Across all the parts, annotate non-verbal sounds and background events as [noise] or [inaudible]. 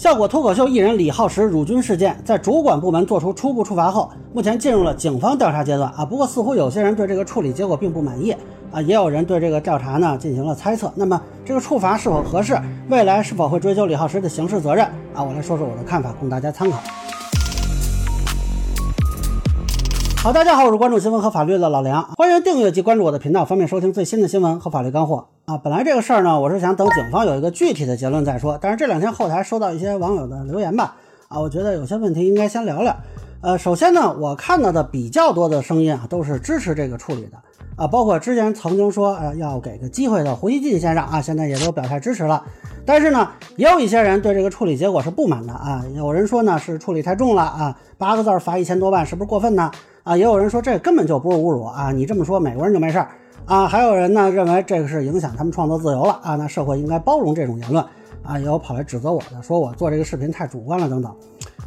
效果脱口秀艺人李浩石辱军事件，在主管部门做出初步处罚后，目前进入了警方调查阶段啊。不过，似乎有些人对这个处理结果并不满意啊，也有人对这个调查呢进行了猜测。那么，这个处罚是否合适？未来是否会追究李浩石的刑事责任啊？我来说说我的看法，供大家参考。好，大家好，我是关注新闻和法律的老梁，欢迎订阅及关注我的频道，方便收听最新的新闻和法律干货啊。本来这个事儿呢，我是想等警方有一个具体的结论再说，但是这两天后台收到一些网友的留言吧，啊，我觉得有些问题应该先聊聊。呃，首先呢，我看到的比较多的声音啊，都是支持这个处理的啊，包括之前曾经说呃要给个机会的胡锡进先生啊，现在也都表态支持了。但是呢，也有一些人对这个处理结果是不满的啊，有人说呢是处理太重了啊，八个字罚一千多万是不是过分呢？啊，也有人说这根本就不是侮辱啊，你这么说美国人就没事儿啊？还有人呢认为这个是影响他们创作自由了啊？那社会应该包容这种言论啊？也有跑来指责我的，说我做这个视频太主观了等等。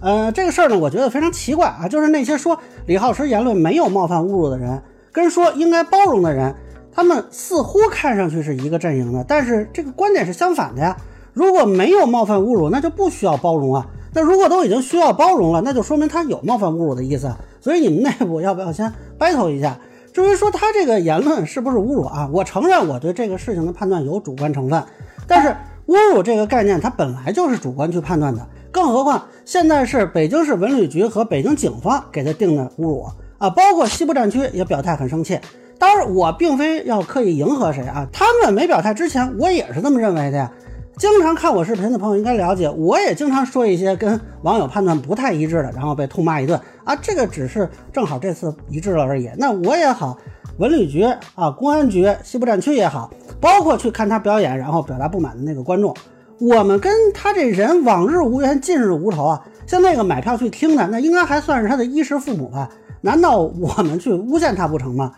呃，这个事儿呢，我觉得非常奇怪啊，就是那些说李浩石言论没有冒犯侮辱的人，跟说应该包容的人，他们似乎看上去是一个阵营的，但是这个观点是相反的呀。如果没有冒犯侮辱，那就不需要包容啊。那如果都已经需要包容了，那就说明他有冒犯侮辱的意思。所以你们内部要不要先 battle 一下？至于说他这个言论是不是侮辱啊？我承认我对这个事情的判断有主观成分，但是侮辱这个概念它本来就是主观去判断的，更何况现在是北京市文旅局和北京警方给他定的侮辱啊，包括西部战区也表态很生气。当然，我并非要刻意迎合谁啊，他们没表态之前，我也是这么认为的呀。经常看我视频的朋友应该了解，我也经常说一些跟网友判断不太一致的，然后被痛骂一顿啊。这个只是正好这次一致了而已。那我也好，文旅局啊、公安局、西部战区也好，包括去看他表演然后表达不满的那个观众，我们跟他这人往日无冤，近日无仇啊。像那个买票去听的，那应该还算是他的衣食父母吧？难道我们去诬陷他不成吗？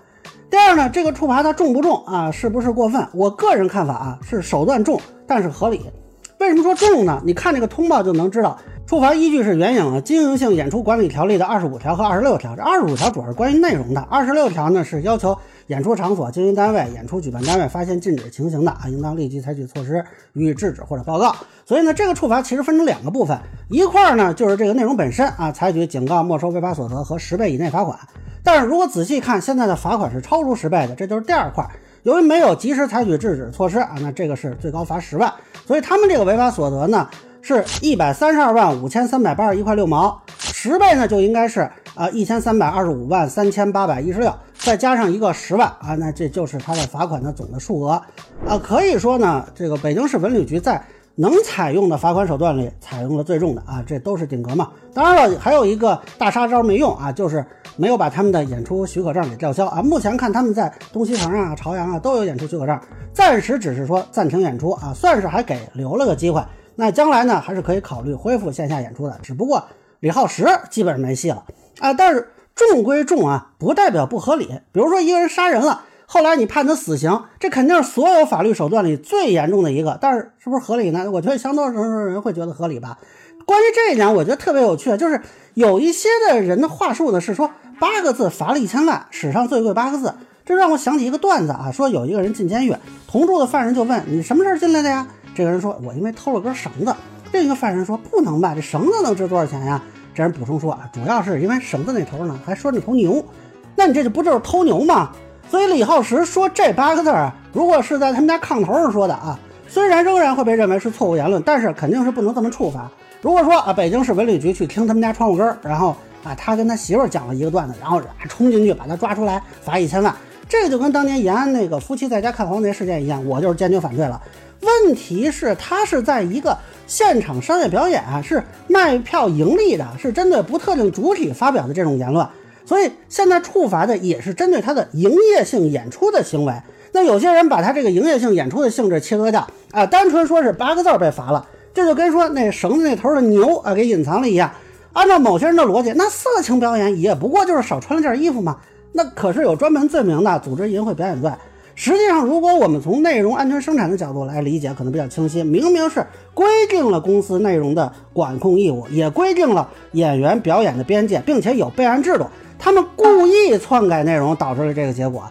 第二呢，这个处罚它重不重啊？是不是过分？我个人看法啊，是手段重，但是合理。为什么说重呢？你看这个通报就能知道，处罚依据是援引了《经营性演出管理条例》的二十五条和二十六条。这二十五条主要是关于内容的，二十六条呢是要求演出场所、经营单位、演出举办单位发现禁止情形的啊，应当立即采取措施予以制止或者报告。所以呢，这个处罚其实分成两个部分，一块儿呢就是这个内容本身啊，采取警告、没收违法所得和十倍以内罚款。但是如果仔细看，现在的罚款是超出十倍的，这就是第二块。由于没有及时采取制止措施啊，那这个是最高罚十万。所以他们这个违法所得呢，是一百三十二万五千三百八十一块六毛，十倍呢就应该是啊一千三百二十五万三千八百一十六，再加上一个十万啊，那这就是他的罚款的总的数额啊。可以说呢，这个北京市文旅局在能采用的罚款手段里采用了最重的啊，这都是顶格嘛。当然了，还有一个大杀招没用啊，就是。没有把他们的演出许可证给吊销啊！目前看他们在东西城啊、朝阳啊都有演出许可证，暂时只是说暂停演出啊，算是还给留了个机会。那将来呢，还是可以考虑恢复线下演出的。只不过李浩石基本上没戏了啊！但是重归重啊，不代表不合理。比如说一个人杀人了，后来你判他死刑，这肯定是所有法律手段里最严重的一个。但是是不是合理呢？我觉得相当多人会觉得合理吧。关于这一点，我觉得特别有趣，就是有一些的人的话术呢是说。八个字罚了一千万，史上最贵八个字，这让我想起一个段子啊，说有一个人进监狱，同住的犯人就问你什么事儿进来的呀？这个人说，我因为偷了根绳子。另一个犯人说，不能吧，这绳子能值多少钱呀？这人补充说啊，主要是因为绳子那头呢还拴着头牛，那你这就不就是偷牛吗？所以李浩石说这八个字啊，如果是在他们家炕头上说的啊，虽然仍然会被认为是错误言论，但是肯定是不能这么处罚。如果说啊，北京市文旅局去听他们家窗户根儿，然后。啊，他跟他媳妇儿讲了一个段子，然后冲进去把他抓出来，罚一千万。这就跟当年延安那个夫妻在家看黄碟事件一样，我就是坚决反对了。问题是，他是在一个现场商业表演，是卖票盈利的，是针对不特定主体发表的这种言论，所以现在处罚的也是针对他的营业性演出的行为。那有些人把他这个营业性演出的性质切割掉，啊，单纯说是八个字被罚了，这就跟说那绳子那头的牛啊给隐藏了一样。按照某些人的逻辑，那色情表演也不过就是少穿了件衣服嘛。那可是有专门罪名的，组织淫秽表演罪。实际上，如果我们从内容安全生产的角度来理解，可能比较清晰。明明是规定了公司内容的管控义务，也规定了演员表演的边界，并且有备案制度。他们故意篡改内容，导致了这个结果。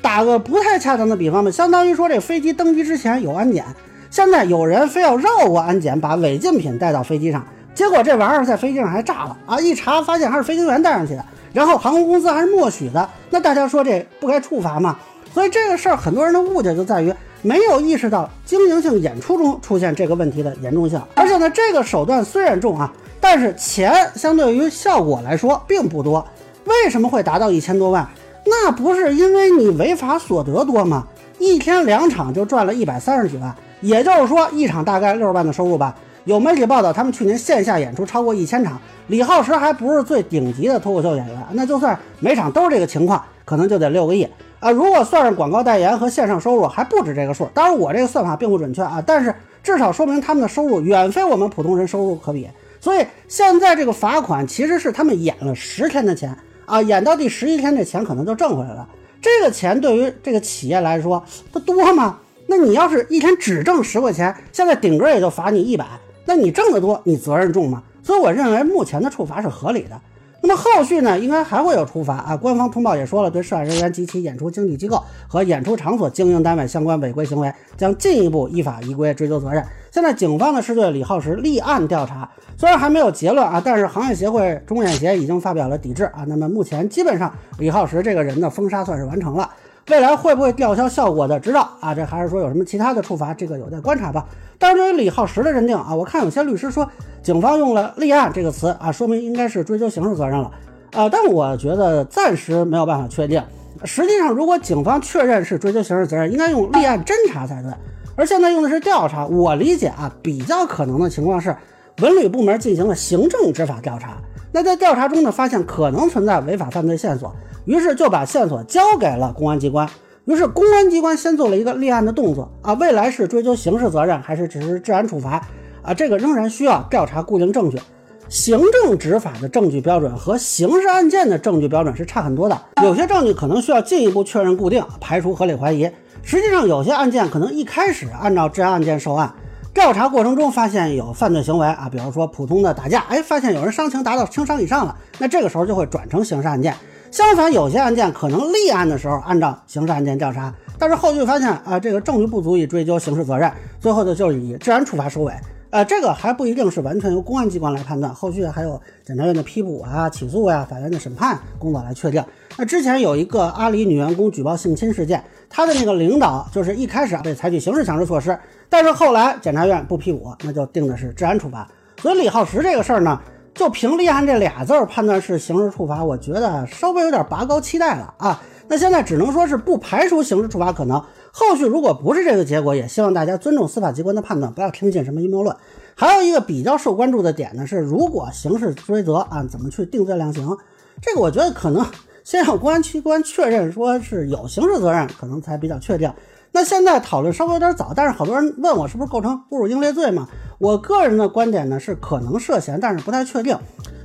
打个不太恰当的比方吧，相当于说这飞机登机之前有安检。现在有人非要绕过安检，把违禁品带到飞机上，结果这玩意儿在飞机上还炸了啊！一查发现还是飞行员带上去的，然后航空公司还是默许的，那大家说这不该处罚吗？所以这个事儿很多人的误解就在于没有意识到经营性演出中出现这个问题的严重性，而且呢，这个手段虽然重啊，但是钱相对于效果来说并不多。为什么会达到一千多万？那不是因为你违法所得多吗？一天两场就赚了一百三十几万，也就是说一场大概六十万的收入吧。有媒体报道，他们去年线下演出超过一千场。李浩石还不是最顶级的脱口秀演员，那就算每场都是这个情况，可能就得六个亿啊。如果算上广告代言和线上收入，还不止这个数。当然，我这个算法并不准确啊，但是至少说明他们的收入远非我们普通人收入可比。所以现在这个罚款其实是他们演了十天的钱。啊，演到第十一天，这钱可能就挣回来了。这个钱对于这个企业来说，它多吗？那你要是一天只挣十块钱，现在顶格也就罚你一百，那你挣得多，你责任重吗？所以我认为目前的处罚是合理的。那么后续呢，应该还会有处罚啊。官方通报也说了，对涉案人员及其演出经纪机构和演出场所经营单位相关违规行为，将进一步依法依规追究责任。现在警方呢是对李浩石立案调查，虽然还没有结论啊，但是行业协会中演协已经发表了抵制啊。那么目前基本上李浩石这个人的封杀算是完成了。未来会不会吊销效果的，知道啊？这还是说有什么其他的处罚，这个有待观察吧。但是对于李浩石的认定啊，我看有些律师说，警方用了“立案”这个词啊，说明应该是追究刑事责任了。呃，但我觉得暂时没有办法确定。实际上，如果警方确认是追究刑事责任，应该用立案侦查才对。而现在用的是调查，我理解啊，比较可能的情况是，文旅部门进行了行政执法调查。那在调查中呢，发现可能存在违法犯罪线索。于是就把线索交给了公安机关，于是公安机关先做了一个立案的动作啊，未来是追究刑事责任还是只是治安处罚啊？这个仍然需要调查固定证据。行政执法的证据标准和刑事案件的证据标准是差很多的，有些证据可能需要进一步确认固定，排除合理怀疑。实际上，有些案件可能一开始按照治安案件受案，调查过程中发现有犯罪行为啊，比如说普通的打架，哎，发现有人伤情达到轻伤以上了，那这个时候就会转成刑事案件。相反，有些案件可能立案的时候按照刑事案件调查，但是后续发现啊，这个证据不足以追究刑事责任，最后的就以治安处罚收尾。呃，这个还不一定是完全由公安机关来判断，后续还有检察院的批捕啊、起诉呀、法院的审判工作来确定。那之前有一个阿里女员工举报性侵事件，她的那个领导就是一开始被采取刑事强制措施，但是后来检察院不批捕，那就定的是治安处罚。所以李浩石这个事儿呢？就凭立案这俩字儿判断是刑事处罚，我觉得稍微有点拔高期待了啊。那现在只能说是不排除刑事处罚可能。后续如果不是这个结果，也希望大家尊重司法机关的判断，不要听信什么阴谋论。还有一个比较受关注的点呢，是如果刑事追责啊，怎么去定罪量刑？这个我觉得可能先让公安机关确认说是有刑事责任，可能才比较确定。那现在讨论稍微有点早，但是好多人问我是不是构成侮辱英烈罪嘛？我个人的观点呢是可能涉嫌，但是不太确定。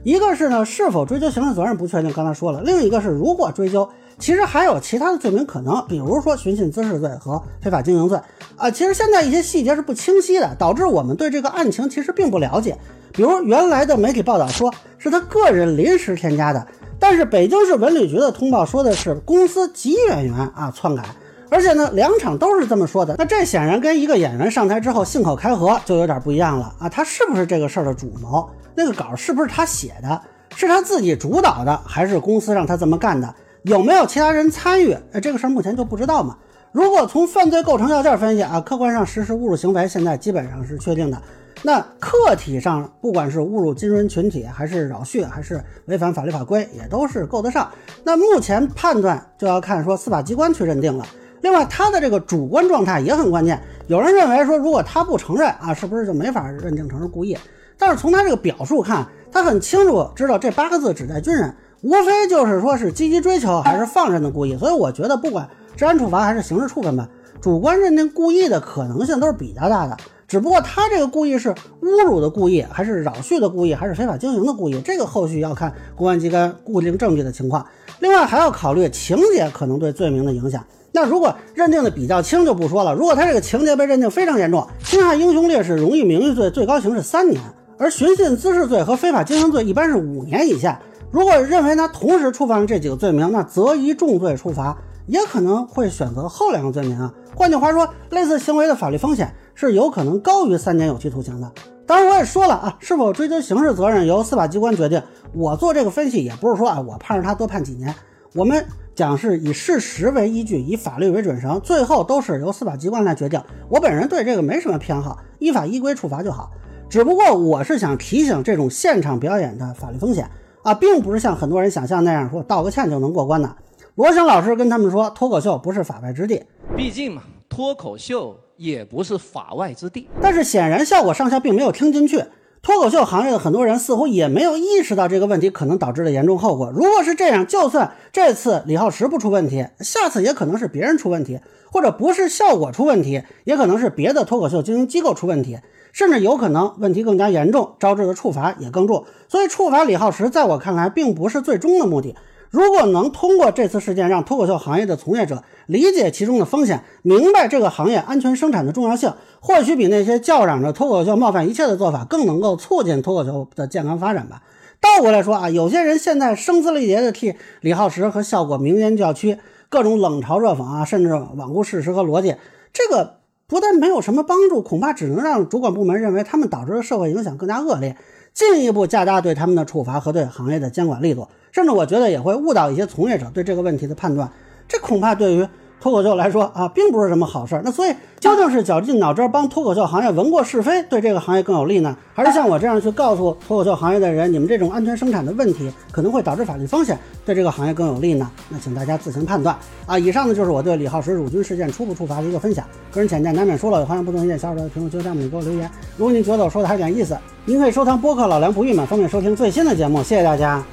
一个是呢是否追究刑事责任不确定，刚才说了；另一个是如果追究，其实还有其他的罪名可能，比如说寻衅滋事罪和非法经营罪啊。其实现在一些细节是不清晰的，导致我们对这个案情其实并不了解。比如原来的媒体报道说是他个人临时添加的，但是北京市文旅局的通报说的是公司及演员啊篡改。而且呢，两场都是这么说的，那这显然跟一个演员上台之后信口开河就有点不一样了啊！他是不是这个事儿的主谋？那个稿是不是他写的？是他自己主导的，还是公司让他这么干的？有没有其他人参与？哎，这个事儿目前就不知道嘛。如果从犯罪构成要件分析啊，客观上实施侮辱行为现在基本上是确定的。那客体上，不管是侮辱金融群体，还是扰序，还是违反法律法规，也都是够得上。那目前判断就要看说司法机关去认定了。另外，他的这个主观状态也很关键。有人认为说，如果他不承认啊，是不是就没法认定成是故意？但是从他这个表述看，他很清楚知道这八个字指代军人，无非就是说是积极追求还是放任的故意。所以我觉得，不管治安处罚还是刑事处分吧，主观认定故意的可能性都是比较大的。只不过他这个故意是侮辱的故意，还是扰序的故意，还是非法经营的故意，这个后续要看公安机关固定证据的情况。另外还要考虑情节可能对罪名的影响。那如果认定的比较轻就不说了，如果他这个情节被认定非常严重，侵害英雄烈士荣誉名誉罪最高刑是三年，而寻衅滋事罪和非法经营罪一般是五年以下。如果认为他同时触犯了这几个罪名，那择一重罪处罚，也可能会选择后两个罪名啊。换句话说，类似行为的法律风险是有可能高于三年有期徒刑的。当然，我也说了啊，是否追究刑事责任由司法机关决定。我做这个分析也不是说啊，我盼着他多判几年。我们 [laughs] 讲是以事实为依据，以法律为准绳，最后都是由司法机关来决定。我本人对这个没什么偏好，依法依规处罚就好。只不过我是想提醒这种现场表演的法律风险啊，并不是像很多人想象那样说道个歉就能过关的。罗翔老师跟他们说，脱口秀不是法外之地，毕竟嘛，脱口秀也不是法外之地。但是显然效果上校并没有听进去。脱口秀行业的很多人似乎也没有意识到这个问题可能导致的严重后果。如果是这样，就算这次李浩石不出问题，下次也可能是别人出问题，或者不是效果出问题，也可能是别的脱口秀经营机构出问题，甚至有可能问题更加严重，招致的处罚也更重。所以，处罚李浩石在我看来并不是最终的目的。如果能通过这次事件让脱口秀行业的从业者理解其中的风险，明白这个行业安全生产的重要性，或许比那些叫嚷着脱口秀冒犯一切的做法更能够促进脱口秀的健康发展吧。倒过来说啊，有些人现在声嘶力竭地替李浩石和效果鸣冤叫屈，各种冷嘲热讽啊，甚至罔顾事实和逻辑，这个不但没有什么帮助，恐怕只能让主管部门认为他们导致的社会影响更加恶劣。进一步加大对他们的处罚和对行业的监管力度，甚至我觉得也会误导一些从业者对这个问题的判断。这恐怕对于脱口秀来说啊，并不是什么好事儿。那所以，究竟是绞尽脑汁帮脱口秀行业闻过是非，对这个行业更有利呢？还是像我这样去告诉脱口秀行业的人，你们这种安全生产的问题可能会导致法律风险，对这个行业更有利呢？那请大家自行判断啊！以上呢就是我对李浩石辱军事件初步处罚的一个分享，个人浅见难免说了有，欢迎不同意见小伙伴在评论区下面给我留言。如果您觉得我说的还有点意思，您可以收藏播客老梁不郁闷，方便收听最新的节目。谢谢大家。